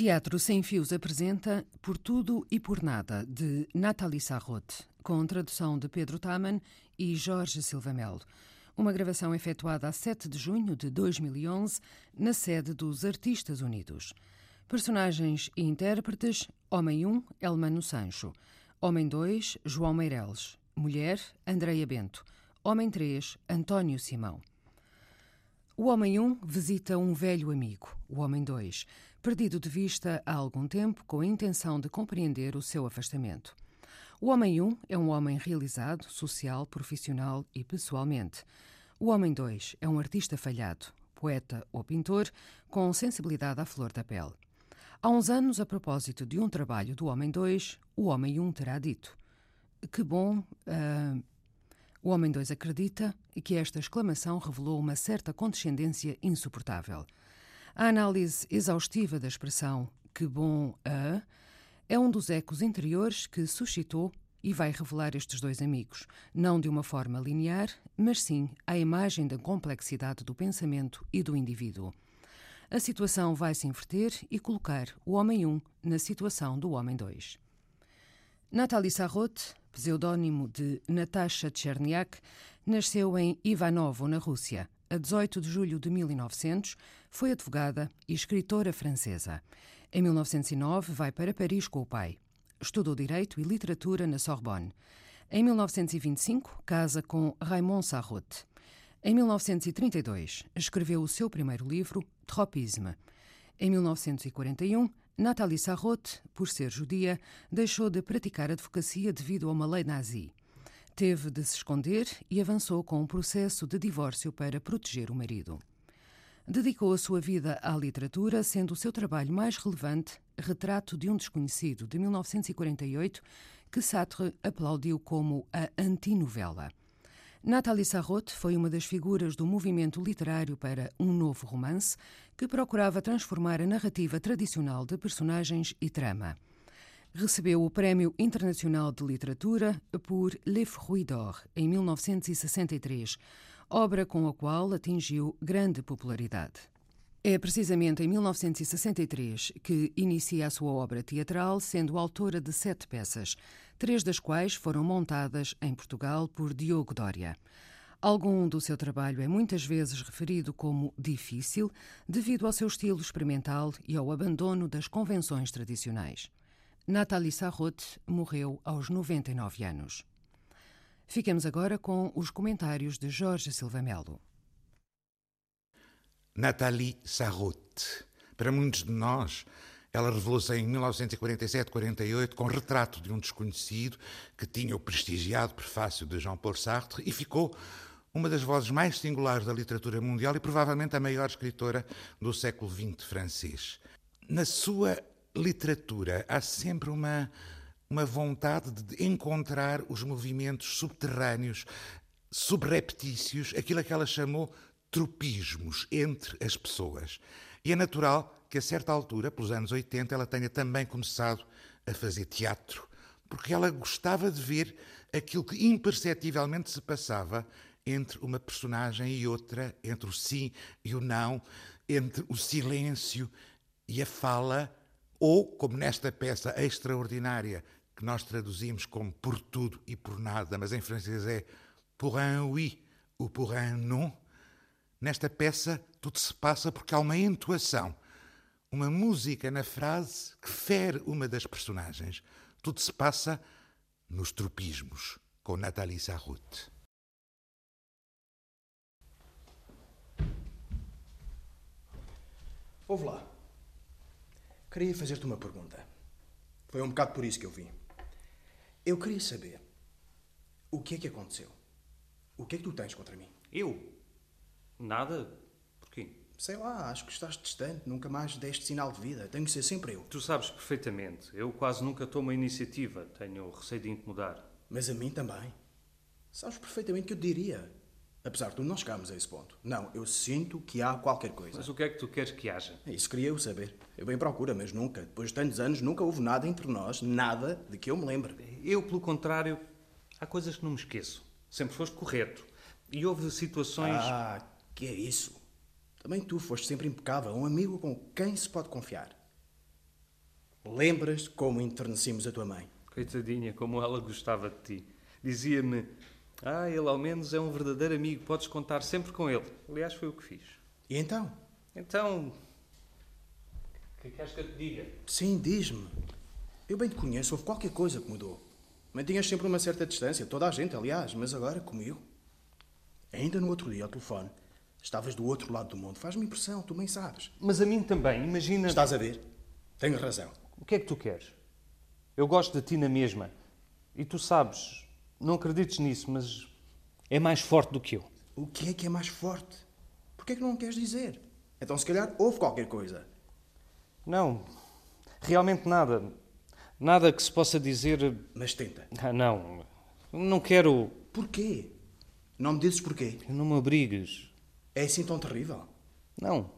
Teatro Sem Fios apresenta Por Tudo e Por Nada, de Nathalie Sarraute, com tradução de Pedro Taman e Jorge Silva Melo. Uma gravação efetuada a 7 de junho de 2011, na sede dos Artistas Unidos. Personagens e intérpretes: Homem 1, Elmano Sancho. Homem 2, João Meireles. Mulher, Andreia Bento. Homem 3, António Simão. O Homem 1 visita um velho amigo, o Homem 2, perdido de vista há algum tempo com a intenção de compreender o seu afastamento. O Homem 1 é um homem realizado, social, profissional e pessoalmente. O Homem 2 é um artista falhado, poeta ou pintor, com sensibilidade à flor da pele. Há uns anos, a propósito de um trabalho do Homem 2, o Homem 1 terá dito: Que bom. Uh, o Homem 2 acredita que esta exclamação revelou uma certa condescendência insuportável. A análise exaustiva da expressão que bom a é um dos ecos interiores que suscitou e vai revelar estes dois amigos, não de uma forma linear, mas sim à imagem da complexidade do pensamento e do indivíduo. A situação vai se inverter e colocar o homem 1 um na situação do homem 2. Nathalie Sarraute pseudônimo de Natasha Cherniak, nasceu em Ivanovo, na Rússia. A 18 de julho de 1900, foi advogada e escritora francesa. Em 1909, vai para Paris com o pai. Estudou Direito e Literatura na Sorbonne. Em 1925, casa com Raymond Sarraute. Em 1932, escreveu o seu primeiro livro, Tropisme. Em 1941, Nathalie Sarraute, por ser judia, deixou de praticar advocacia devido a uma lei nazi. Teve de se esconder e avançou com um processo de divórcio para proteger o marido. Dedicou a sua vida à literatura, sendo o seu trabalho mais relevante Retrato de um Desconhecido, de 1948, que Sartre aplaudiu como a antinovela. Nathalie Sarraute foi uma das figuras do movimento literário para um novo romance que procurava transformar a narrativa tradicional de personagens e trama. Recebeu o Prémio Internacional de Literatura por Les Fruits d'Or em 1963, obra com a qual atingiu grande popularidade. É precisamente em 1963 que inicia a sua obra teatral, sendo autora de sete peças, três das quais foram montadas em Portugal por Diogo Dória. Algum do seu trabalho é muitas vezes referido como difícil devido ao seu estilo experimental e ao abandono das convenções tradicionais. Nathalie Sarraute morreu aos 99 anos. Fiquemos agora com os comentários de Jorge Silva Melo. Nathalie Sarraute. Para muitos de nós, ela revelou-se em 1947-48 com retrato de um desconhecido que tinha o prestigiado prefácio de Jean-Paul Sartre e ficou uma das vozes mais singulares da literatura mundial e provavelmente a maior escritora do século XX francês. Na sua literatura há sempre uma, uma vontade de encontrar os movimentos subterrâneos, subreptícios, aquilo a que ela chamou tropismos entre as pessoas. E é natural que a certa altura, pelos anos 80, ela tenha também começado a fazer teatro, porque ela gostava de ver aquilo que imperceptivelmente se passava entre uma personagem e outra, entre o sim e o não, entre o silêncio e a fala, ou, como nesta peça extraordinária que nós traduzimos como por tudo e por nada, mas em francês é pour un oui ou pour un non, Nesta peça, tudo se passa porque há uma entoação, uma música na frase que fere uma das personagens. Tudo se passa nos tropismos, com Nathalie Sarraute. Ouve lá. Queria fazer-te uma pergunta. Foi um bocado por isso que eu vim. Eu queria saber o que é que aconteceu. O que é que tu tens contra mim? Eu? Nada? Porquê? Sei lá, acho que estás distante, nunca mais deste sinal de vida. Tenho que ser sempre eu. Tu sabes perfeitamente. Eu quase nunca tomo a iniciativa. Tenho receio de incomodar. Mas a mim também. Sabes perfeitamente que eu diria. Apesar de tu não chegarmos a esse ponto. Não, eu sinto que há qualquer coisa. Mas o que é que tu queres que haja? Isso queria eu saber. Eu bem procura, mas nunca. Depois de tantos anos, nunca houve nada entre nós, nada de que eu me lembre. Eu, pelo contrário, há coisas que não me esqueço. Sempre foste correto. E houve situações. Ah, que é isso? Também tu foste sempre impecável, um amigo com quem se pode confiar. Lembras como enternecemos a tua mãe? Coitadinha, como ela gostava de ti. Dizia-me: Ah, ele ao menos é um verdadeiro amigo, podes contar sempre com ele. Aliás, foi o que fiz. E então? Então. O que queres que eu te diga? Sim, diz-me. Eu bem te conheço, houve qualquer coisa que mudou. Mantinhas sempre uma certa distância, toda a gente, aliás, mas agora comigo. Ainda no outro dia, ao telefone, estavas do outro lado do mundo. Faz-me impressão, tu bem sabes. Mas a mim também, imagina. Estás a ver? Tenho razão. O que é que tu queres? Eu gosto de ti na mesma. E tu sabes, não acredites nisso, mas é mais forte do que eu. O que é que é mais forte? Por que é que não queres dizer? Então, se calhar, houve qualquer coisa. Não, realmente nada. Nada que se possa dizer. Mas tenta. Ah, não. Não quero. Porquê? Não me dizes porquê? Não me abrigues. É assim tão terrível? Não.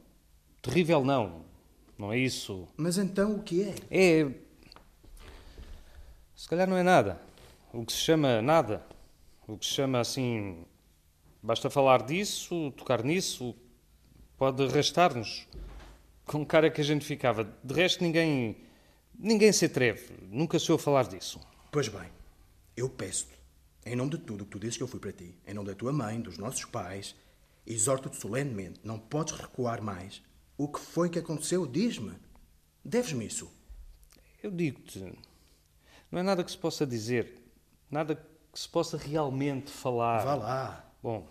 Terrível não. Não é isso. Mas então o que é? É. Se calhar não é nada. O que se chama nada. O que se chama assim. Basta falar disso, tocar nisso, pode arrastar-nos. Com cara que a gente ficava. De resto, ninguém. Ninguém se atreve. Nunca se ouve falar disso. Pois bem, eu peço-te, em nome de tudo o que tu dizes que eu fui para ti, em nome da tua mãe, dos nossos pais, exorto-te solenemente, não podes recuar mais. O que foi que aconteceu? Diz-me. Deves-me isso. Eu digo-te. Não é nada que se possa dizer. Nada que se possa realmente falar. Vá lá. Bom,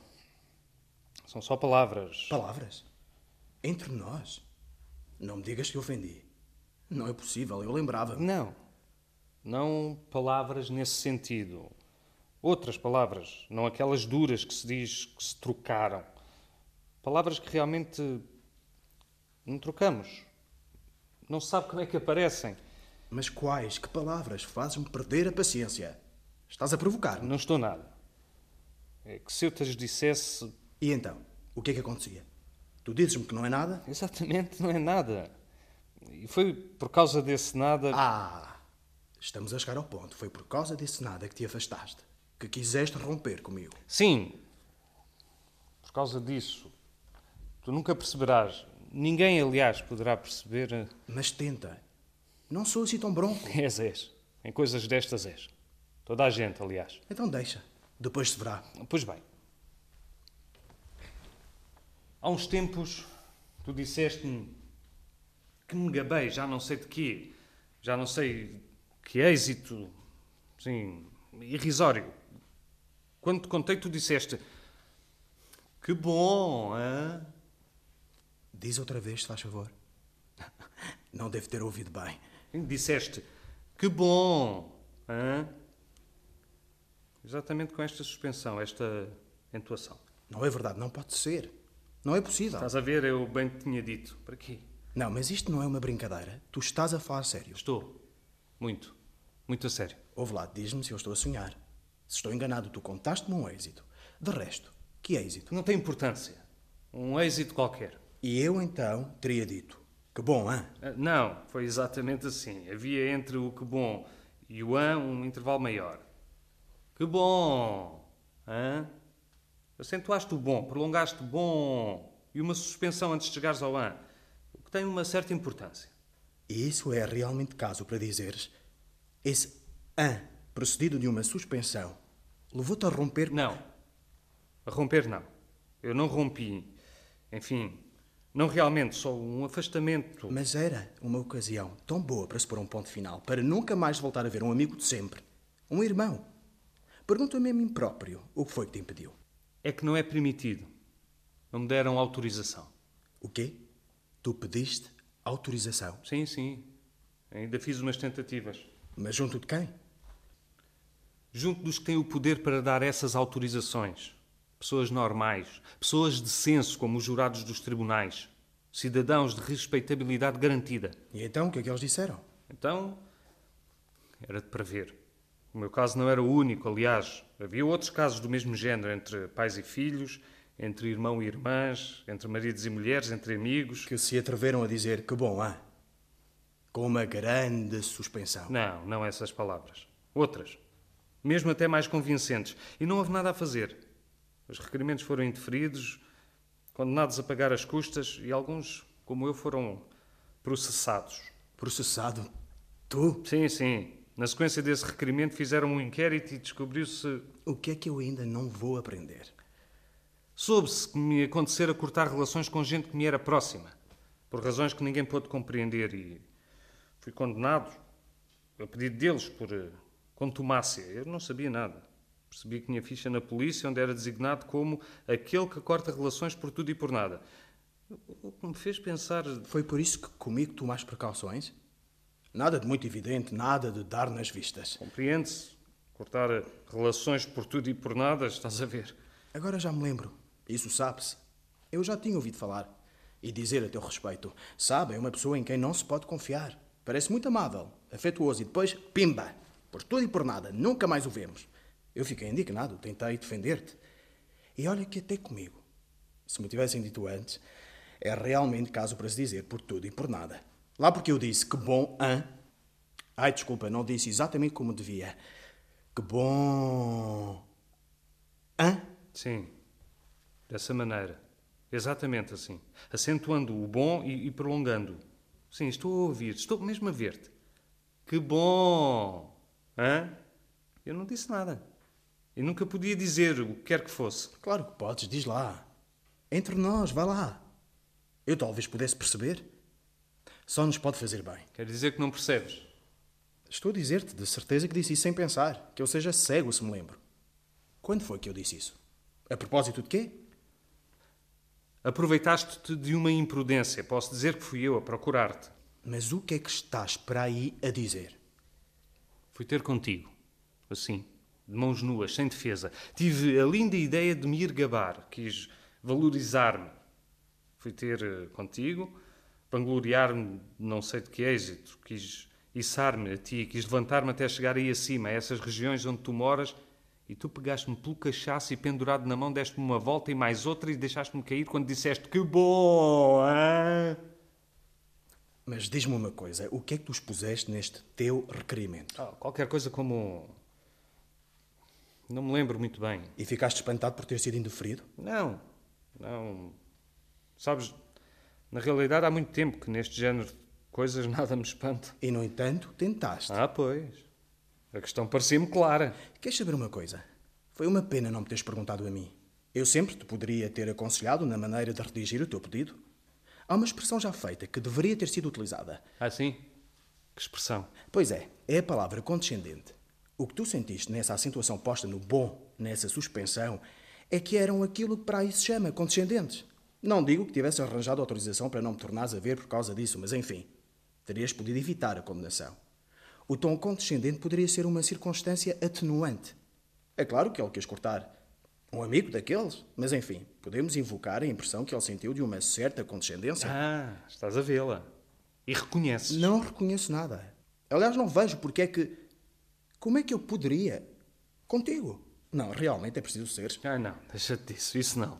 são só palavras. Palavras? Entre nós? Não me digas que ofendi. Não é possível, eu lembrava-me. Não. Não palavras nesse sentido. Outras palavras, não aquelas duras que se diz que se trocaram. Palavras que realmente não trocamos. Não sabe como é que aparecem. Mas quais? Que palavras? Fazes-me perder a paciência. Estás a provocar-me. Não estou nada. É que se eu te dissesse. E então? O que é que acontecia? Tu dizes-me que não é nada? Exatamente, não é nada. E foi por causa desse nada. Ah! Estamos a chegar ao ponto. Foi por causa desse nada que te afastaste. Que quiseste romper comigo. Sim. Por causa disso. Tu nunca perceberás. Ninguém, aliás, poderá perceber. eh, Mas tenta. Não sou assim tão bronco. És, és. Em coisas destas és. Toda a gente, aliás. Então deixa. Depois se verá. Pois bem. Há uns tempos, tu disseste-me que me gabei, já não sei de quê. Já não sei que êxito. Sim, irrisório. Quando te contei, tu disseste. Que bom, hã? Diz outra vez, se faz favor. Não deve ter ouvido bem. Disseste. Que bom, hã? Exatamente com esta suspensão, esta entoação. Não é verdade, não pode ser. Não é possível. Estás a ver? Eu bem te tinha dito. Para quê? Não, mas isto não é uma brincadeira. Tu estás a falar sério. Estou. Muito. Muito a sério. Ouve lá, diz-me se eu estou a sonhar. Se estou enganado, tu contaste-me um êxito. De resto, que êxito? Não tem importância. Um êxito qualquer. E eu então teria dito: Que bom, hã? Ah, Não, foi exatamente assim. Havia entre o que bom e o an um intervalo maior. Que bom! Hã? Acentuaste o bom, prolongaste o bom e uma suspensão antes de chegares ao an, o que tem uma certa importância. Isso é realmente caso para dizeres: Esse hã, procedido de uma suspensão, levou-te a romper. Não. A romper, não. Eu não rompi. Enfim, não realmente, só um afastamento. Mas era uma ocasião tão boa para se pôr um ponto final, para nunca mais voltar a ver um amigo de sempre, um irmão. Pergunta-me a mim próprio o que foi que te impediu. É que não é permitido. Não me deram autorização. O quê? Tu pediste autorização. Sim, sim. Ainda fiz umas tentativas. Mas junto de quem? Junto dos que têm o poder para dar essas autorizações. Pessoas normais, pessoas de senso, como os jurados dos tribunais. Cidadãos de respeitabilidade garantida. E então o que é que eles disseram? Então, era de prever. O meu caso não era o único, aliás. Havia outros casos do mesmo género, entre pais e filhos, entre irmão e irmãs, entre maridos e mulheres, entre amigos. Que se atreveram a dizer que bom, hã? Com uma grande suspensão. Não, não essas palavras. Outras. Mesmo até mais convincentes. E não houve nada a fazer. Os requerimentos foram indeferidos, condenados a pagar as custas e alguns, como eu, foram processados. Processado? Tu? Sim, sim. Na sequência desse requerimento fizeram um inquérito e descobriu-se. O que é que eu ainda não vou aprender? Soube-se que me acontecera cortar relações com gente que me era próxima, por razões que ninguém pôde compreender e fui condenado, a pedido deles, por uh, contumácia. Eu não sabia nada. Percebi que tinha ficha na polícia, onde era designado como aquele que corta relações por tudo e por nada. O que me fez pensar. Foi por isso que comigo tomaste precauções? Nada de muito evidente, nada de dar nas vistas. Compreende-se? Cortar relações por tudo e por nada, estás a ver? Agora já me lembro. Isso sabe-se. Eu já tinha ouvido falar. E dizer a teu respeito. Sabe, é uma pessoa em quem não se pode confiar. Parece muito amável, afetuoso e depois, pimba! Por tudo e por nada, nunca mais o vemos. Eu fiquei indignado, tentei defender-te. E olha que até comigo, se me tivessem dito antes, é realmente caso para se dizer por tudo e por nada. Lá porque eu disse que bom, hã? Ai, desculpa, não disse exatamente como devia. Que bom. Hã? Sim, dessa maneira. Exatamente assim. Acentuando o bom e, e prolongando. Sim, estou a ouvir, estou mesmo a ver-te. Que bom! Hã? Eu não disse nada. Eu nunca podia dizer o que quer que fosse. Claro que podes, diz lá. Entre nós, vá lá. Eu talvez pudesse perceber. Só nos pode fazer bem. Quer dizer que não percebes? Estou a dizer-te de certeza que disse isso sem pensar, que eu seja cego se me lembro. Quando foi que eu disse isso? A propósito de quê? Aproveitaste-te de uma imprudência. Posso dizer que fui eu a procurar-te. Mas o que é que estás para aí a dizer? Fui ter contigo. Assim, de mãos nuas, sem defesa. Tive a linda ideia de me ir gabar. Quis valorizar-me. Fui ter eh, contigo, vangloriar-me não sei de que êxito. Quis içar-me a ti, quis levantar-me até chegar aí acima, a essas regiões onde tu moras e tu pegaste-me pelo cachaço e pendurado na mão deste-me uma volta e mais outra e deixaste-me cair quando disseste que bom, hein? Mas diz-me uma coisa, o que é que tu expuseste neste teu requerimento? Oh, qualquer coisa como... Não me lembro muito bem. E ficaste espantado por ter sido indeferido? Não, não. Sabes, na realidade há muito tempo que neste género de coisas nada me espanta. E, no entanto, tentaste. Ah, pois. A questão parecia-me clara. Queres saber uma coisa? Foi uma pena não me teres perguntado a mim. Eu sempre te poderia ter aconselhado na maneira de redigir o teu pedido. Há uma expressão já feita que deveria ter sido utilizada. Ah, sim? Que expressão? Pois é, é a palavra condescendente. O que tu sentiste nessa acentuação posta no bom, nessa suspensão, é que eram aquilo que para aí se chama condescendentes. Não digo que tivesse arranjado autorização para não me tornares a ver por causa disso, mas enfim, terias podido evitar a condenação. O tom condescendente poderia ser uma circunstância atenuante. É claro que ele quis cortar um amigo daqueles, mas enfim, podemos invocar a impressão que ele sentiu de uma certa condescendência. Ah, estás a vê-la. E reconheces? Não reconheço nada. Aliás, não vejo porque é que. Como é que eu poderia? Contigo. Não, realmente é preciso ser. Ah, não, deixa-te disso, isso não.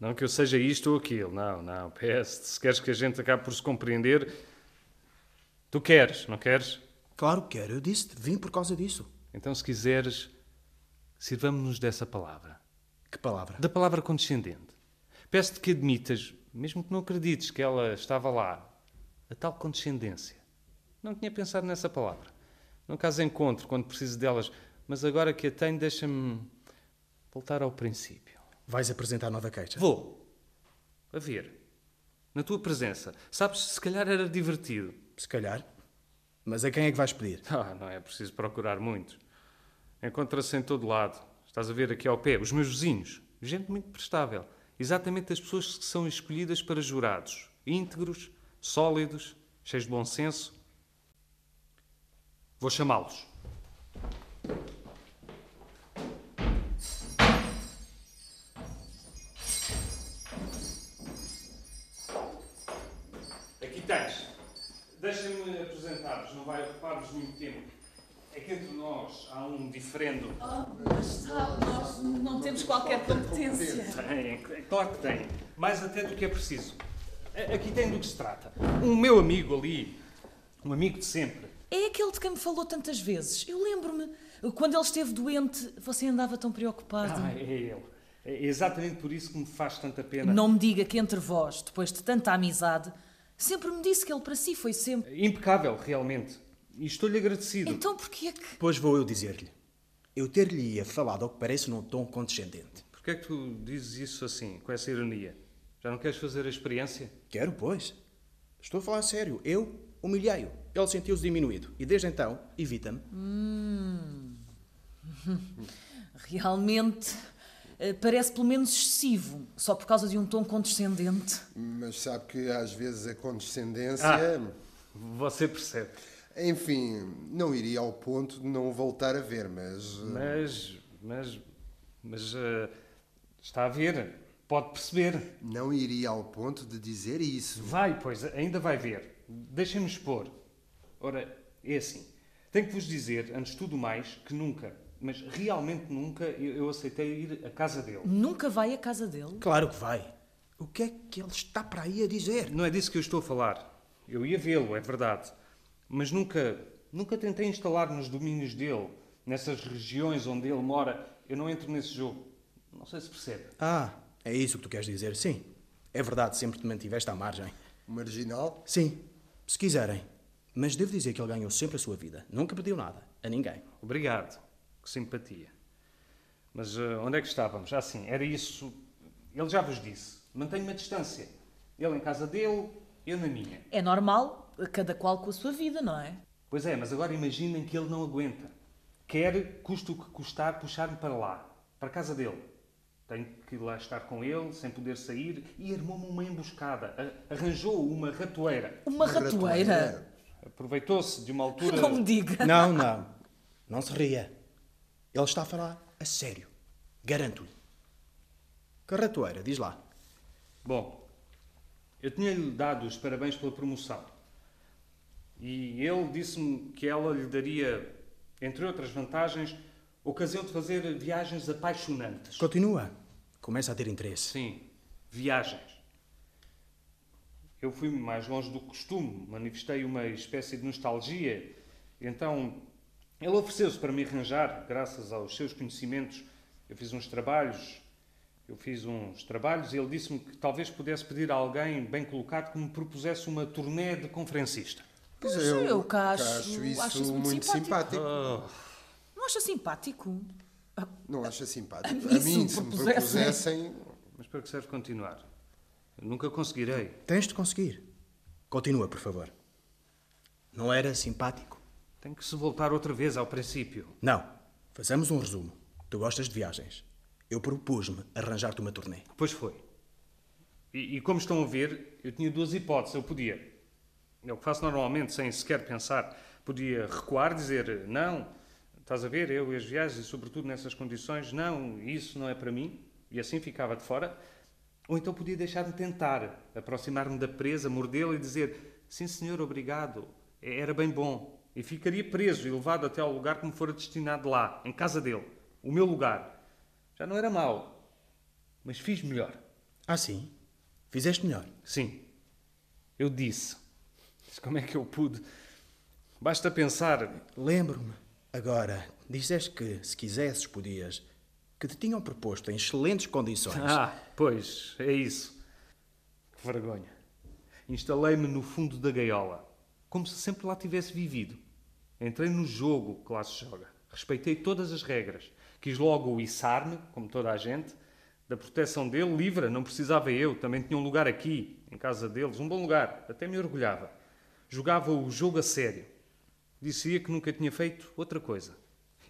Não que eu seja isto ou aquilo, não, não. Peste, se queres que a gente acabe por se compreender. Tu queres, não queres? Claro que quero. Eu disse-te, vim por causa disso. Então, se quiseres, sirvamos-nos dessa palavra. Que palavra? Da palavra condescendente. Peço-te que admitas, mesmo que não acredites que ela estava lá, a tal condescendência. Não tinha pensado nessa palavra. Não caso encontro quando preciso delas, mas agora que a tenho, deixa-me voltar ao princípio. Vais apresentar nova queixa? Vou. A ver. Na tua presença. Sabes, se calhar era divertido. Se calhar. Mas a quem é que vais pedir? Ah, não é preciso procurar muito. Encontra-se em todo lado. Estás a ver aqui ao pé, os meus vizinhos. Gente muito prestável. Exatamente as pessoas que são escolhidas para jurados. Íntegros, sólidos, cheios de bom senso. Vou chamá-los. Que entre nós há um diferendo. Oh, mas sabe, nós não temos qualquer competência. Tem, é claro que tem. Mais até do que é preciso. A- Aqui tem do que se trata. Um meu amigo ali, um amigo de sempre. É aquele de quem me falou tantas vezes. Eu lembro-me. Quando ele esteve doente, você andava tão preocupado. Ah, é ele. É exatamente por isso que me faz tanta pena. Não me diga que entre vós, depois de tanta amizade, sempre me disse que ele para si foi sempre. Impecável, realmente. E estou-lhe agradecido. Então porquê é que. Pois vou eu dizer-lhe. Eu ter-lhe-ia falado ao que parece num tom condescendente. Porquê é que tu dizes isso assim, com essa ironia? Já não queres fazer a experiência? Quero, pois. Estou a falar a sério. Eu humilhei-o. Ele sentiu-se diminuído. E desde então, evita-me. Realmente. eh, Parece pelo menos excessivo, só por causa de um tom condescendente. Mas sabe que às vezes a condescendência. Ah. Você percebe. Enfim, não iria ao ponto de não o voltar a ver, mas. Mas, mas, mas eh, está a ver, pode perceber. Não iria ao ponto de dizer isso. Vai, pois, ainda vai ver. Deixem-me expor. Ora, é assim. Tenho que vos dizer, antes de tudo mais, que nunca, mas realmente nunca, eu, eu aceitei ir à casa dele. Nunca vai à casa dele. Claro que vai. O que é que ele está para aí a dizer? Não é disso que eu estou a falar. Eu ia vê-lo, é verdade. Mas nunca, nunca tentei instalar nos domínios dele, nessas regiões onde ele mora. Eu não entro nesse jogo. Não sei se percebe. Ah, é isso que tu queres dizer? Sim. É verdade, sempre te mantiveste à margem. Marginal? Sim, se quiserem. Mas devo dizer que ele ganhou sempre a sua vida. Nunca pediu nada. A ninguém. Obrigado. Que simpatia. Mas eh, onde é que estávamos? Ah, sim, era isso. Ele já vos disse. Mantenho-me a distância. Ele em casa dele, eu na minha. É normal, cada qual com a sua vida, não é? Pois é, mas agora imaginem que ele não aguenta. Quer, custe o que custar, puxar-me para lá, para a casa dele. Tenho que ir lá estar com ele, sem poder sair, e armou-me uma emboscada. Arranjou uma ratoeira. Uma ratoeira. Aproveitou-se de uma altura. Não me diga. Não, não. Não se ria. Ele está a falar a sério. Garanto-lhe. Que ratoeira, diz lá. Bom, eu tinha-lhe dado os parabéns pela promoção. E ele disse-me que ela lhe daria, entre outras vantagens, ocasião de fazer viagens apaixonantes. Continua. Começa a ter interesse. Sim, viagens. Eu fui mais longe do que costume, manifestei uma espécie de nostalgia. Então, ele ofereceu-se para me arranjar, graças aos seus conhecimentos. Eu fiz uns trabalhos, eu fiz uns trabalhos e ele disse-me que talvez pudesse pedir a alguém bem colocado que me propusesse uma turnê de conferencista. Pois Pois eu cá acho- isso acho muito muito simpático. simpático. Não acha simpático? Não acha simpático? A mim, se me se me propusessem. Mas para que serve continuar? Eu nunca conseguirei. Tens de conseguir. Continua, por favor. Não era simpático? Tenho que se voltar outra vez ao princípio. Não. Façamos um resumo. Tu gostas de viagens. Eu propus-me arranjar-te uma turnê. Pois foi. E, e como estão a ver, eu tinha duas hipóteses. Eu podia, é o que faço normalmente, sem sequer pensar, podia recuar, dizer não, estás a ver, eu e as viagens, e sobretudo nessas condições, não, isso não é para mim, e assim ficava de fora. Ou então podia deixar-me tentar, aproximar-me da presa, mordê-la e dizer sim, senhor, obrigado, é, era bem bom. E ficaria preso e levado até ao lugar que me fora destinado lá, em casa dele, o meu lugar. Já não era mau, mas fiz melhor. Ah, sim? Fizeste melhor. Sim, eu disse. Como é que eu pude? Basta pensar. Lembro-me. Agora, disseste que, se quisesses, podias. Que te tinham proposto em excelentes condições. Ah, pois, é isso. Que vergonha. Instalei-me no fundo da gaiola, como se sempre lá tivesse vivido. Entrei no jogo que lá se joga. Respeitei todas as regras. Quis logo içar-me, como toda a gente, da proteção dele, livre, não precisava eu, também tinha um lugar aqui, em casa deles, um bom lugar, até me orgulhava. Jogava o jogo a sério. Dizia que nunca tinha feito outra coisa.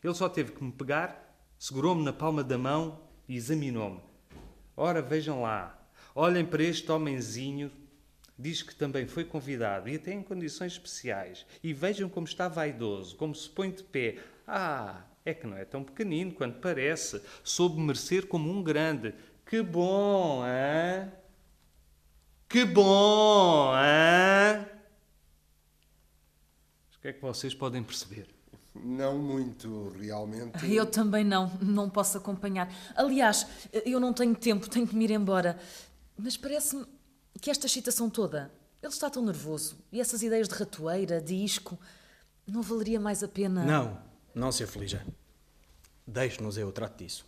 Ele só teve que me pegar, segurou-me na palma da mão e examinou-me. Ora, vejam lá, olhem para este homenzinho. Diz que também foi convidado e até em condições especiais. E vejam como está vaidoso, como se põe de pé. Ah, é que não é tão pequenino quanto parece. Soube merecer como um grande. Que bom, hein? Que bom, hein? O que é que vocês podem perceber? Não muito, realmente. Eu também não, não posso acompanhar. Aliás, eu não tenho tempo, tenho que me ir embora. Mas parece-me que esta excitação toda, ele está tão nervoso. E essas ideias de ratoeira, de isco, não valeria mais a pena. Não, não se aflija. Deixe-nos eu trato disso.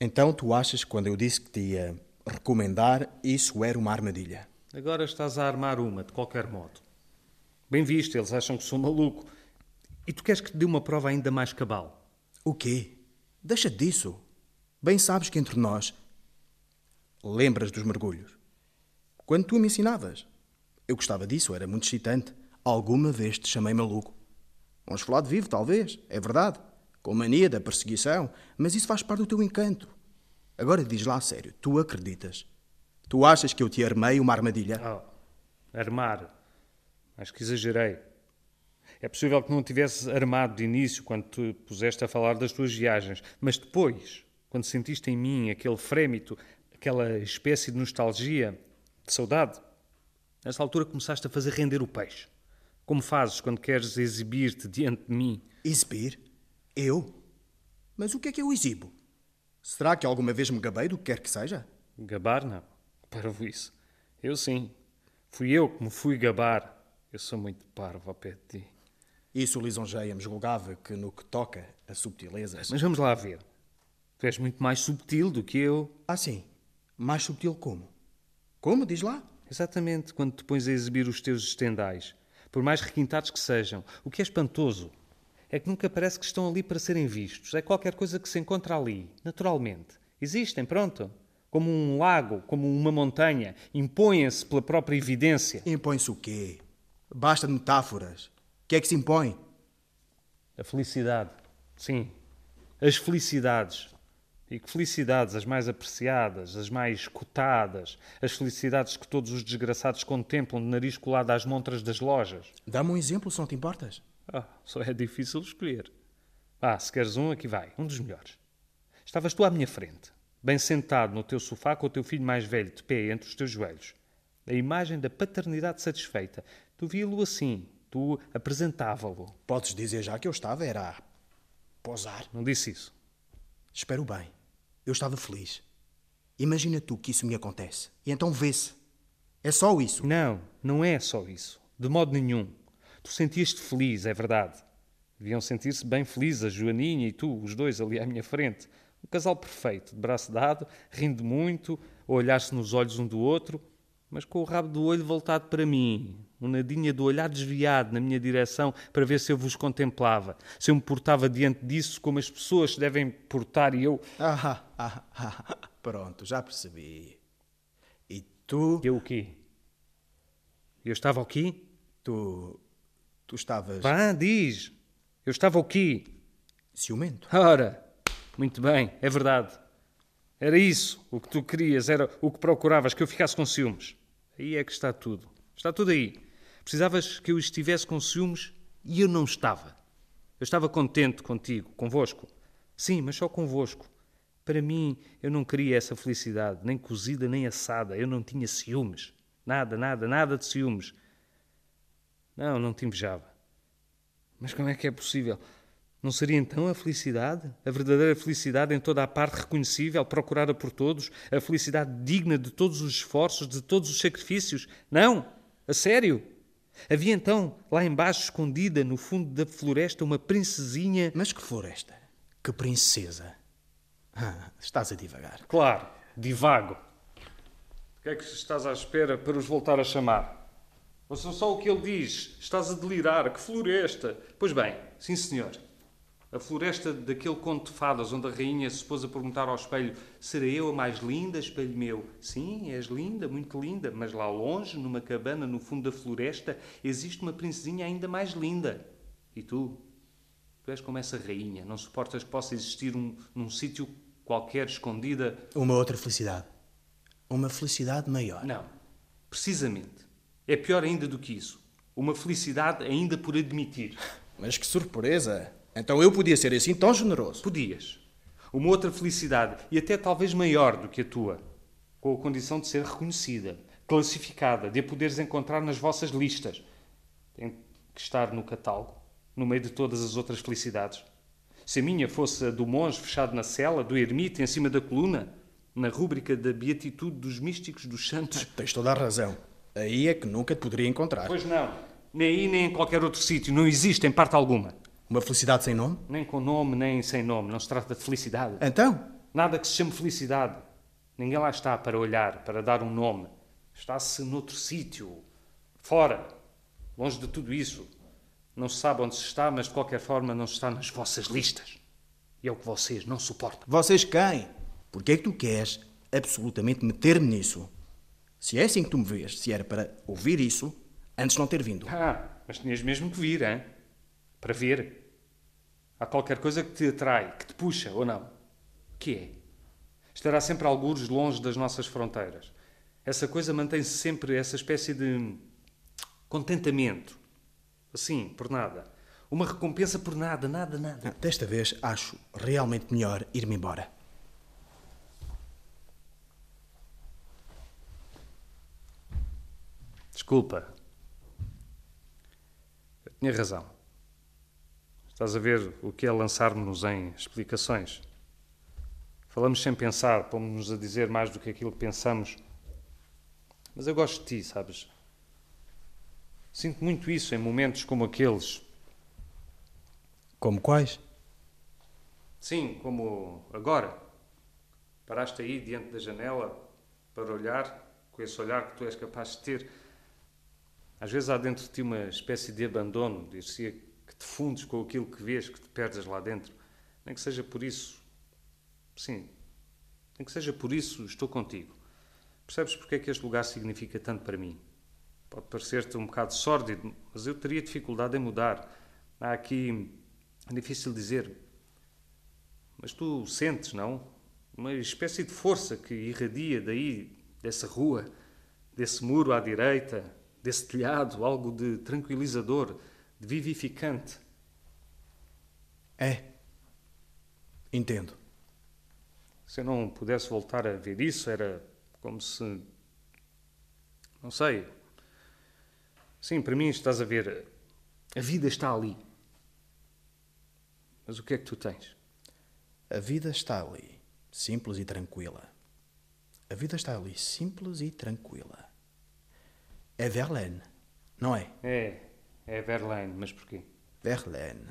Então tu achas que quando eu disse que te ia recomendar, isso era uma armadilha? Agora estás a armar uma, de qualquer modo. Bem visto, eles acham que sou maluco. E tu queres que te dê uma prova ainda mais cabal? O quê? Deixa disso. Bem sabes que entre nós. Lembras dos mergulhos? Quando tu me ensinavas. Eu gostava disso, era muito excitante. Alguma vez te chamei maluco. Um esfolado vivo, talvez, é verdade. Com mania da perseguição, mas isso faz parte do teu encanto. Agora diz lá a sério, tu acreditas? Tu achas que eu te armei uma armadilha? Oh, armar. Acho que exagerei. É possível que não tivesses armado de início quando te puseste a falar das tuas viagens, mas depois, quando sentiste em mim aquele frémito, aquela espécie de nostalgia, de saudade, nessa altura começaste a fazer render o peixe. Como fazes quando queres exibir-te diante de mim? Exibir? Eu? Mas o que é que eu exibo? Será que alguma vez me gabei do que quer que seja? Gabar, não. Para isso. Eu sim. Fui eu que me fui gabar. Eu sou muito parvo ao pé de ti. Isso lisonjeia-me, julgava que no que toca a subtilezas. Mas vamos lá ver. Tu és muito mais subtil do que eu. Ah, sim. Mais subtil como? Como? Diz lá. Exatamente quando te pões a exibir os teus estendais, por mais requintados que sejam. O que é espantoso é que nunca parece que estão ali para serem vistos. É qualquer coisa que se encontra ali, naturalmente. Existem, pronto. Como um lago, como uma montanha. Impõem-se pela própria evidência. Impõe-se o quê? Basta de metáforas. O que é que se impõe? A felicidade. Sim. As felicidades. E que felicidades as mais apreciadas, as mais cotadas, as felicidades que todos os desgraçados contemplam de nariz colado às montras das lojas. Dá-me um exemplo, se não te importas. Ah, só é difícil escolher. Ah, se queres um, aqui vai, um dos melhores. Estavas tu à minha frente, bem sentado no teu sofá com o teu filho mais velho de pé entre os teus joelhos. A imagem da paternidade satisfeita. Tu vi-lo assim, tu apresentava-lo. Podes dizer já que eu estava, era a posar. Não disse isso. Espero bem. Eu estava feliz. Imagina tu que isso me acontece. E então vê-se. É só isso. Não, não é só isso. De modo nenhum. Tu sentias-te feliz, é verdade. Deviam sentir-se bem felizes, a Joaninha e tu, os dois ali à minha frente. Um casal perfeito, de braço dado, rindo muito, a olhar-se nos olhos um do outro, mas com o rabo do olho voltado para mim, um nadinha do olhar desviado na minha direção para ver se eu vos contemplava, se eu me portava diante disso como as pessoas se devem portar e eu. Ah, ah, ah, pronto, já percebi. E tu. Eu o quê? Eu estava aqui? Tu. Tu estavas. Vá, diz. Eu estava aqui. Ciumento. Ora, muito bem, é verdade. Era isso o que tu querias, era o que procuravas, que eu ficasse com ciúmes. Aí é que está tudo. Está tudo aí. Precisavas que eu estivesse com ciúmes e eu não estava. Eu estava contente contigo, convosco. Sim, mas só convosco. Para mim, eu não queria essa felicidade, nem cozida nem assada. Eu não tinha ciúmes. Nada, nada, nada de ciúmes. Não, não te invejava. Mas como é que é possível? Não seria então a felicidade? A verdadeira felicidade em toda a parte reconhecível, procurada por todos? A felicidade digna de todos os esforços, de todos os sacrifícios? Não! A sério? Havia então, lá embaixo, escondida no fundo da floresta, uma princesinha. Mas que floresta? Que princesa? Ah, estás a divagar. Claro, divago. O que é que estás à espera para os voltar a chamar? Ouçam só o que ele diz. Estás a delirar. Que floresta! Pois bem, sim senhor. A floresta daquele conto de fadas onde a rainha se pôs a perguntar ao espelho: Serei eu a mais linda, espelho meu? Sim, és linda, muito linda, mas lá longe, numa cabana no fundo da floresta, existe uma princesinha ainda mais linda. E tu? Tu és como essa rainha, não suportas que possa existir um, num sítio qualquer escondida. Uma outra felicidade. Uma felicidade maior. Não, precisamente. É pior ainda do que isso. Uma felicidade ainda por admitir. Mas que surpresa! Então eu podia ser assim tão generoso. Podias. Uma outra felicidade, e até talvez maior do que a tua, com a condição de ser reconhecida, classificada, de a poderes encontrar nas vossas listas. Tem que estar no catálogo, no meio de todas as outras felicidades. Se a minha fosse a do monge fechado na cela, do ermita em cima da coluna, na rúbrica da beatitude dos místicos dos santos. Tens toda a razão. Aí é que nunca te poderia encontrar. Pois não. Nem aí, nem em qualquer outro sítio. Não existe em parte alguma. Uma felicidade sem nome? Nem com nome, nem sem nome. Não se trata de felicidade. Então? Nada que se chame felicidade. Ninguém lá está para olhar, para dar um nome. Está-se noutro sítio. Fora. Longe de tudo isso. Não se sabe onde se está, mas de qualquer forma não se está nas vossas listas. E é o que vocês não suportam. Vocês quem? Porquê é que tu queres absolutamente meter-me nisso? Se é assim que tu me vês, se era para ouvir isso, antes não ter vindo. Ah, mas tinhas mesmo que vir, hein? Para ver. Há qualquer coisa que te atrai, que te puxa, ou não? Que é? Estará sempre algures longe das nossas fronteiras. Essa coisa mantém-se sempre, essa espécie de contentamento. Assim, por nada. Uma recompensa por nada, nada, nada. Desta vez acho realmente melhor ir-me embora. Desculpa. Eu tinha razão. Estás a ver o que é lançar-nos em explicações. Falamos sem pensar, pomos-nos a dizer mais do que aquilo que pensamos. Mas eu gosto de ti, sabes? Sinto muito isso em momentos como aqueles. Como quais? Sim, como agora. Paraste aí diante da janela para olhar com esse olhar que tu és capaz de ter. Às vezes há dentro de ti uma espécie de abandono, dir-se te fundes com aquilo que vês, que te perdes lá dentro. Nem que seja por isso. Sim, nem que seja por isso estou contigo. Percebes porque é que este lugar significa tanto para mim? Pode parecer-te um bocado sórdido, mas eu teria dificuldade em mudar. Há aqui. É difícil dizer. Mas tu sentes, não? Uma espécie de força que irradia daí, dessa rua, desse muro à direita, desse telhado, algo de tranquilizador, vivificante. É. Entendo. Se eu não pudesse voltar a ver isso, era como se. Não sei. Sim, para mim estás a ver. A vida está ali. Mas o que é que tu tens? A vida está ali, simples e tranquila. A vida está ali, simples e tranquila. É Verlaine, não é? É, é Verlaine, mas porquê? Verlaine.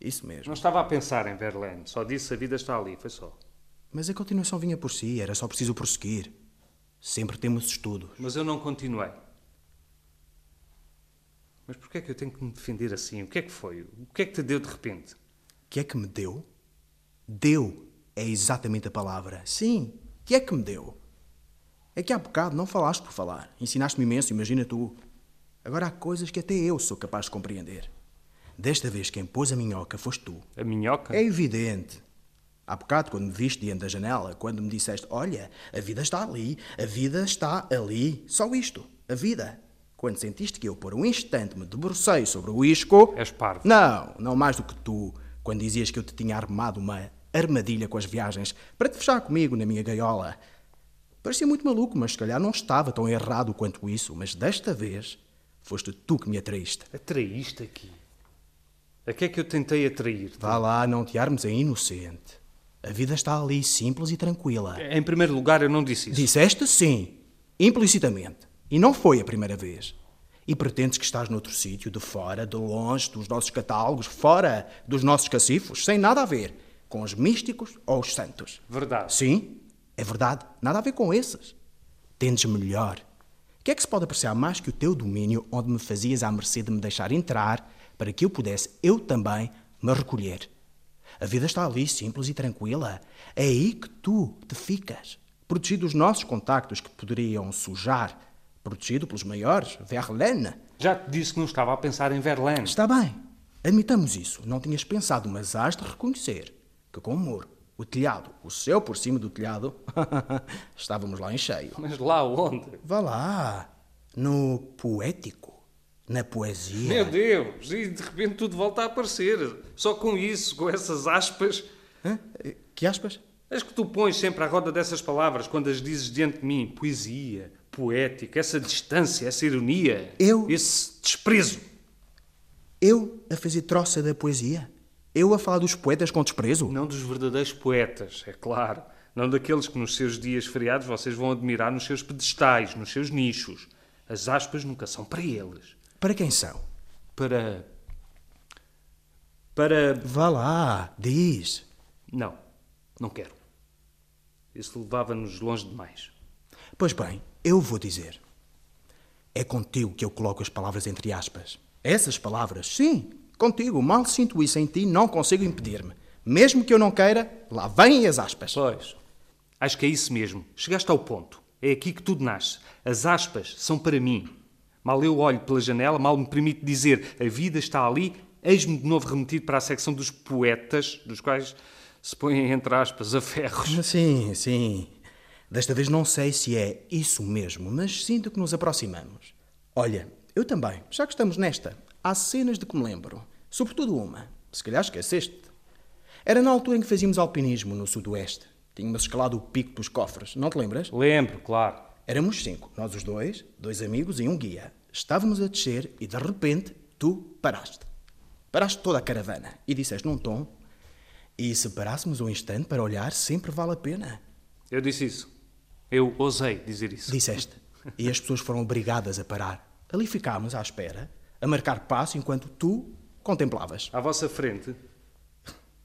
Isso mesmo. Não estava a pensar em Verlaine, só disse a vida está ali, foi só. Mas a continuação vinha por si, era só preciso prosseguir. Sempre temos estudos. Mas eu não continuei. Mas porquê é que eu tenho que me defender assim? O que é que foi? O que é que te deu de repente? O que é que me deu? Deu é exatamente a palavra. Sim, o que é que me deu? É que há bocado não falaste por falar. Ensinaste-me imenso, imagina tu. Agora há coisas que até eu sou capaz de compreender. Desta vez quem pôs a minhoca foste tu. A minhoca? É evidente. Há bocado, quando me viste diante da janela, quando me disseste: Olha, a vida está ali, a vida está ali. Só isto, a vida. Quando sentiste que eu, por um instante, me debrucei sobre o isco. És parvo. Não, não mais do que tu, quando dizias que eu te tinha armado uma armadilha com as viagens para te fechar comigo na minha gaiola. Parecia muito maluco, mas se calhar não estava tão errado quanto isso. Mas desta vez, foste tu que me atraíste. Atraíste aqui? A que é que eu tentei atrair? Vá lá, não te armes em inocente. A vida está ali, simples e tranquila. Em primeiro lugar, eu não disse isso. Disseste sim, implicitamente. E não foi a primeira vez. E pretendes que estás noutro sítio, de fora, de longe dos nossos catálogos, fora dos nossos cacifos, sem nada a ver com os místicos ou os santos. Verdade. Sim, é verdade. Nada a ver com esses. Tendes melhor. O que é que se pode apreciar mais que o teu domínio, onde me fazias à mercê de me deixar entrar, para que eu pudesse, eu também, me recolher? A vida está ali, simples e tranquila. É aí que tu te ficas. Protegido dos nossos contactos que poderiam sujar. Protegido pelos maiores, Verlaine. Já te disse que não estava a pensar em Verlaine. Está bem. Admitamos isso. Não tinhas pensado, mas has de reconhecer que com o muro, o telhado, o céu por cima do telhado, estávamos lá em cheio. Mas lá onde? Vá lá. No poético. Na poesia. Meu Deus! E de repente tudo volta a aparecer. Só com isso, com essas aspas. Hã? Que aspas? As que tu pões sempre à roda dessas palavras quando as dizes diante de mim. Poesia, poética, essa distância, essa ironia. Eu? Esse desprezo. Eu a fazer troça da poesia? Eu a falar dos poetas com desprezo? Não dos verdadeiros poetas, é claro. Não daqueles que nos seus dias feriados vocês vão admirar nos seus pedestais, nos seus nichos. As aspas nunca são para eles. Para quem são? Para. Para. Vá lá, diz. Não, não quero. Isso levava-nos longe demais. Pois bem, eu vou dizer. É contigo que eu coloco as palavras entre aspas. Essas palavras, sim, contigo. Mal sinto isso em ti, não consigo impedir-me. Mesmo que eu não queira, lá vêm as aspas. Pois. Acho que é isso mesmo. Chegaste ao ponto. É aqui que tudo nasce. As aspas são para mim. Mal eu olho pela janela, mal me permite dizer a vida está ali, eis-me de novo remetido para a secção dos poetas, dos quais se põem, entre aspas, a ferros. Sim, sim. Desta vez não sei se é isso mesmo, mas sinto que nos aproximamos. Olha, eu também, já que estamos nesta, há cenas de que me lembro. Sobretudo uma. Se calhar esqueceste. Era na altura em que fazíamos alpinismo no sudoeste. Tínhamos escalado o pico dos cofres, não te lembras? Lembro, claro. Éramos cinco, nós os dois, dois amigos e um guia. Estávamos a descer e de repente tu paraste. Paraste toda a caravana e disseste num tom: E se parássemos um instante para olhar, sempre vale a pena. Eu disse isso. Eu ousei dizer isso. Disseste. E as pessoas foram obrigadas a parar. Ali ficámos à espera, a marcar passo enquanto tu contemplavas. À vossa frente,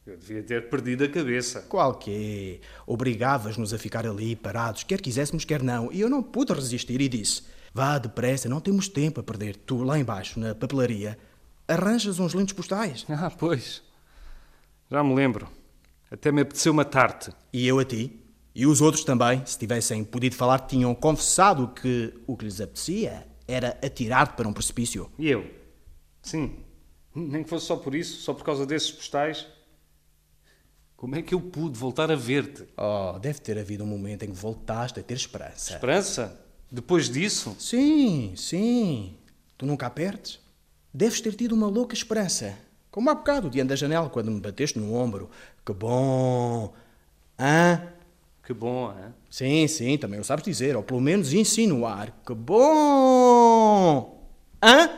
eu devia ter perdido a cabeça. Qual que é? Obrigavas-nos a ficar ali parados, quer quiséssemos, quer não, e eu não pude resistir e disse: Vá depressa, não temos tempo a perder. Tu, lá embaixo, na papelaria, arranjas uns lindos postais. Ah, pois. Já me lembro. Até me apeteceu matar-te. E eu a ti. E os outros também, se tivessem podido falar, tinham confessado que o que lhes apetecia era atirar-te para um precipício. E eu? Sim. Nem que fosse só por isso, só por causa desses postais. Como é que eu pude voltar a ver-te? Oh, deve ter havido um momento em que voltaste a ter esperança. Esperança? Depois disso? Sim, sim. Tu nunca a perdes. Deves ter tido uma louca esperança. Como há bocado, diante da janela, quando me bateste no ombro. Que bom! Hã? Que bom, hein? Sim, sim, também o sabes dizer, ou pelo menos insinuar. Que bom! Hã?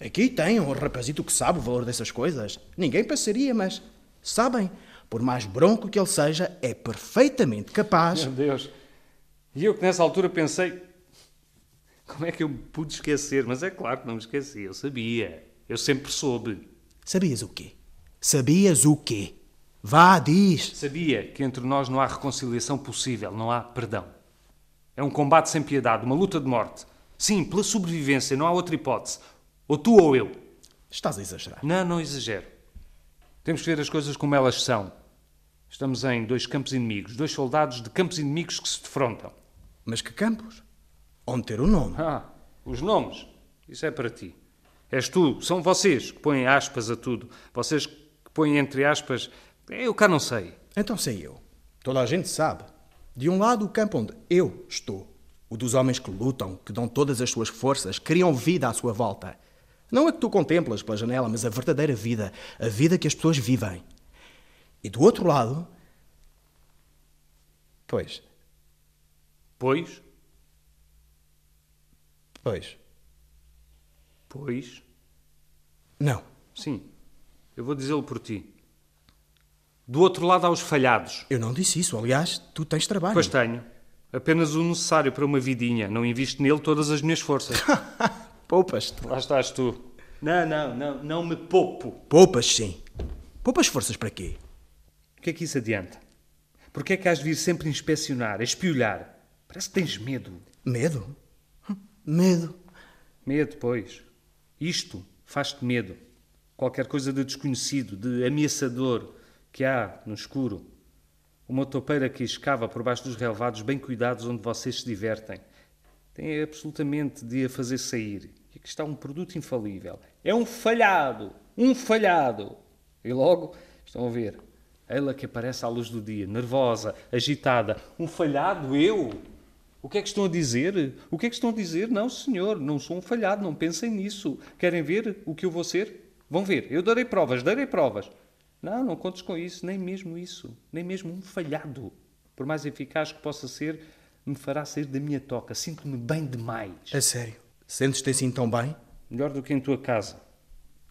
Aqui tem um rapazito que sabe o valor dessas coisas. Ninguém passaria, mas sabem, por mais bronco que ele seja, é perfeitamente capaz. Meu Deus. E eu que nessa altura pensei. Como é que eu me pude esquecer? Mas é claro que não me esqueci, eu sabia. Eu sempre soube. Sabias o quê? Sabias o quê? Vá, diz. Sabia que entre nós não há reconciliação possível, não há perdão. É um combate sem piedade, uma luta de morte. Sim, pela sobrevivência, não há outra hipótese. Ou tu ou eu. Estás a exagerar. Não, não exagero. Temos que ver as coisas como elas são. Estamos em dois campos inimigos, dois soldados de campos inimigos que se defrontam. Mas que campos? Onde ter o nome? Ah, os nomes. Isso é para ti. És tu, são vocês que põem aspas a tudo. Vocês que põem entre aspas. Eu cá não sei. Então sei eu. Toda a gente sabe. De um lado, o campo onde eu estou. O dos homens que lutam, que dão todas as suas forças, criam vida à sua volta. Não a que tu contemplas pela janela, mas a verdadeira vida. A vida que as pessoas vivem. E do outro lado. Pois. Pois, Pois. pois, Não. sim. Eu vou dizê-lo por ti. Do outro lado há os falhados. Eu não disse isso. Aliás, tu tens trabalho. Pois tenho. Apenas o necessário para uma vidinha. Não invisto nele todas as minhas forças. Poupas-te. Lá estás tu. Não, não, não, não me poupo. Poupas, sim. Poupas forças para quê? O que é que isso adianta? Porquê é que has de vir sempre inspecionar, a espiolhar? Parece que tens medo. Medo? Hum, Medo. Medo, pois. Isto faz-te medo. Qualquer coisa de desconhecido, de ameaçador que há no escuro. Uma topeira que escava por baixo dos relevados bem cuidados onde vocês se divertem. Tem absolutamente de a fazer sair. E aqui está um produto infalível. É um falhado! Um falhado! E logo, estão a ver, ela que aparece à luz do dia, nervosa, agitada. Um falhado? Eu? O que é que estão a dizer? O que é que estão a dizer? Não, senhor, não sou um falhado, não pensem nisso. Querem ver o que eu vou ser? Vão ver, eu darei provas, darei provas. Não, não contes com isso, nem mesmo isso, nem mesmo um falhado. Por mais eficaz que possa ser, me fará sair da minha toca. Sinto-me bem demais. A sério? Sentes-te assim tão bem? Melhor do que em tua casa,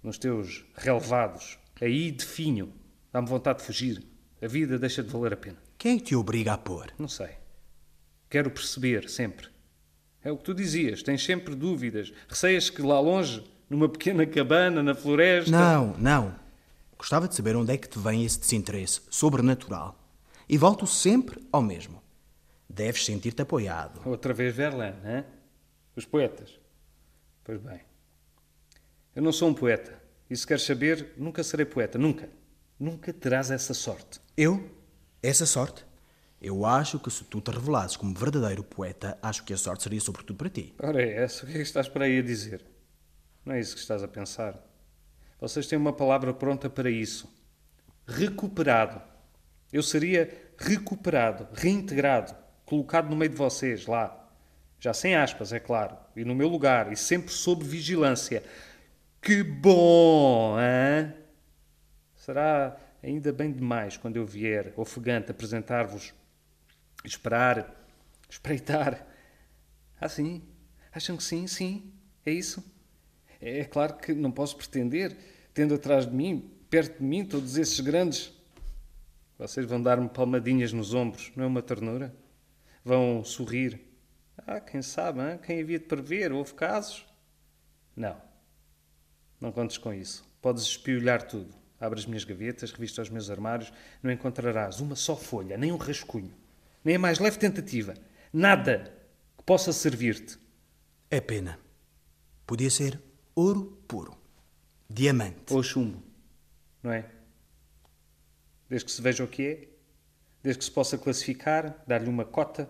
nos teus relevados, aí de finho. Dá-me vontade de fugir. A vida deixa de valer a pena. Quem é te obriga a pôr? Não sei. Quero perceber sempre. É o que tu dizias, tens sempre dúvidas. Receias que lá longe, numa pequena cabana, na floresta. Não, não. Gostava de saber onde é que te vem esse desinteresse sobrenatural. E volto sempre ao mesmo. Deves sentir-te apoiado. Outra vez Verlaine, hein? Os poetas. Pois bem. Eu não sou um poeta. E se queres saber, nunca serei poeta. Nunca. Nunca terás essa sorte. Eu? Essa sorte? Eu acho que se tu te revelasses como verdadeiro poeta, acho que a sorte seria sobretudo para ti. Ora, é essa. O que é que estás para aí a dizer? Não é isso que estás a pensar. Vocês têm uma palavra pronta para isso. Recuperado. Eu seria recuperado, reintegrado, colocado no meio de vocês, lá. Já sem aspas, é claro. E no meu lugar, e sempre sob vigilância. Que bom, hein? Será ainda bem demais quando eu vier, ofegante, apresentar-vos. Esperar, espreitar. Ah, sim? Acham que sim, sim? É isso? É claro que não posso pretender, tendo atrás de mim, perto de mim, todos esses grandes. Vocês vão dar-me palmadinhas nos ombros, não é uma ternura? Vão sorrir. Ah, quem sabe, hein? quem havia de prever? Houve casos? Não. Não contes com isso. Podes espiolhar tudo. Abre as minhas gavetas, revista os meus armários, não encontrarás uma só folha, nem um rascunho, nem a mais leve tentativa. Nada que possa servir-te. É pena. Podia ser ouro puro. Diamante. Ou chumbo, não é? Desde que se veja o que é, desde que se possa classificar, dar-lhe uma cota,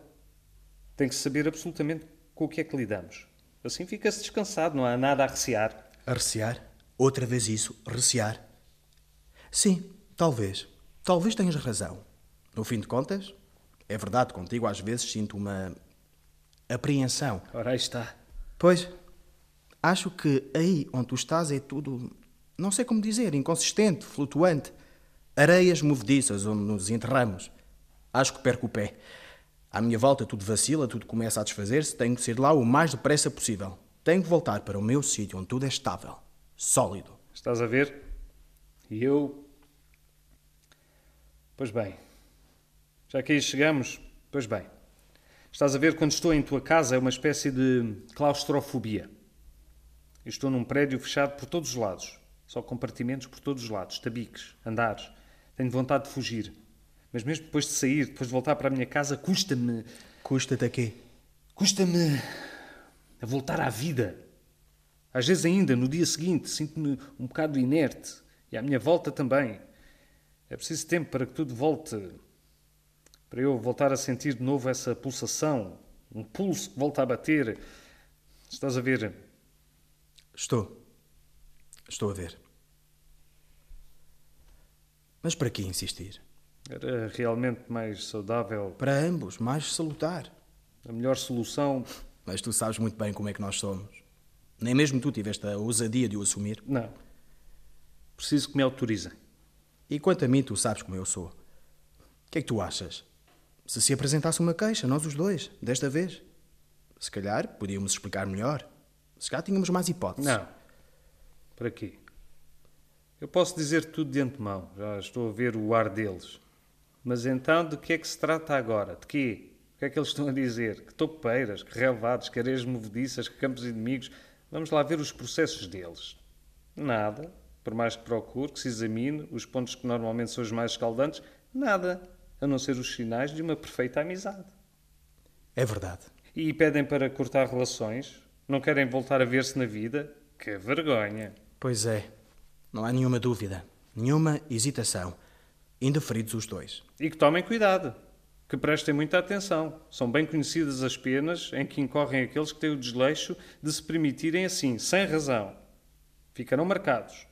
tem que se saber absolutamente com o que é que lidamos. Assim fica-se descansado, não há nada a recear. A recear? Outra vez isso, recear. Sim, talvez. Talvez tenhas razão. No fim de contas, é verdade, contigo às vezes sinto uma apreensão. Ora, aí está. Pois, acho que aí onde tu estás é tudo, não sei como dizer, inconsistente, flutuante. Areias movediças onde nos enterramos. Acho que perco o pé. À minha volta tudo vacila, tudo começa a desfazer-se, tenho que sair lá o mais depressa possível. Tenho que voltar para o meu sítio onde tudo é estável, sólido. Estás a ver? E eu. Pois bem. Já que aí chegamos, pois bem. Estás a ver quando estou em tua casa é uma espécie de claustrofobia. Eu estou num prédio fechado por todos os lados. Só compartimentos por todos os lados, tabiques, andares. Tenho vontade de fugir. Mas mesmo depois de sair, depois de voltar para a minha casa, custa-me. Custa-te a quê? Custa-me a voltar à vida. Às vezes ainda, no dia seguinte, sinto-me um bocado inerte. E à minha volta também. É preciso tempo para que tudo volte. Para eu voltar a sentir de novo essa pulsação. Um pulso que volta a bater. Estás a ver? Estou. Estou a ver. Mas para que insistir? Era realmente mais saudável. Para ambos, mais salutar. A melhor solução. Mas tu sabes muito bem como é que nós somos. Nem mesmo tu tiveste a ousadia de o assumir. Não. Preciso que me autorizem. E quanto a mim, tu sabes como eu sou. O que é que tu achas? Se se apresentasse uma queixa, nós os dois, desta vez. Se calhar podíamos explicar melhor. Se calhar tínhamos mais hipóteses. Não. Para quê? Eu posso dizer tudo de antemão. Já estou a ver o ar deles. Mas então, de que é que se trata agora? De quê? O que é que eles estão a dizer? Que topeiras, que relevados, que areias movediças, que campos inimigos. Vamos lá ver os processos deles. Nada. Por mais que procure, que se examine os pontos que normalmente são os mais escaldantes, nada. A não ser os sinais de uma perfeita amizade. É verdade. E pedem para cortar relações? Não querem voltar a ver-se na vida? Que vergonha! Pois é. Não há nenhuma dúvida. Nenhuma hesitação. Indeferidos os dois. E que tomem cuidado. Que prestem muita atenção. São bem conhecidas as penas em que incorrem aqueles que têm o desleixo de se permitirem assim, sem razão. Ficarão marcados.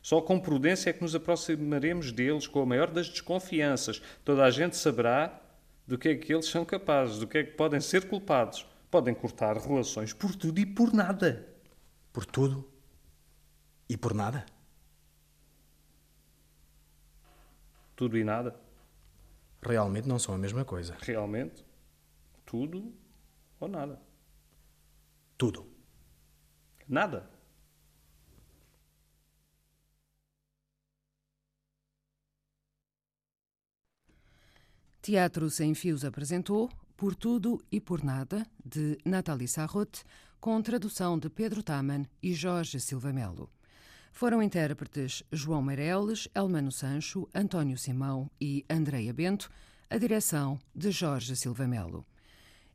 Só com prudência é que nos aproximaremos deles com a maior das desconfianças. Toda a gente saberá do que é que eles são capazes, do que é que podem ser culpados. Podem cortar relações por tudo e por nada. Por tudo e por nada? Tudo e nada. Realmente não são a mesma coisa. Realmente, tudo ou nada. Tudo. Nada. Teatro Sem Fios apresentou Por Tudo e Por Nada, de Nathalie Sarraute, com tradução de Pedro Taman e Jorge Silva Melo. Foram intérpretes João Meireles, Elmano Sancho, António Simão e Andreia Bento, a direção de Jorge Silva Melo.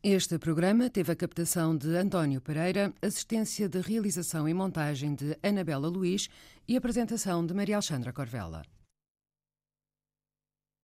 Este programa teve a captação de António Pereira, assistência de realização e montagem de Anabela Luiz e apresentação de Maria Alexandra Corvella.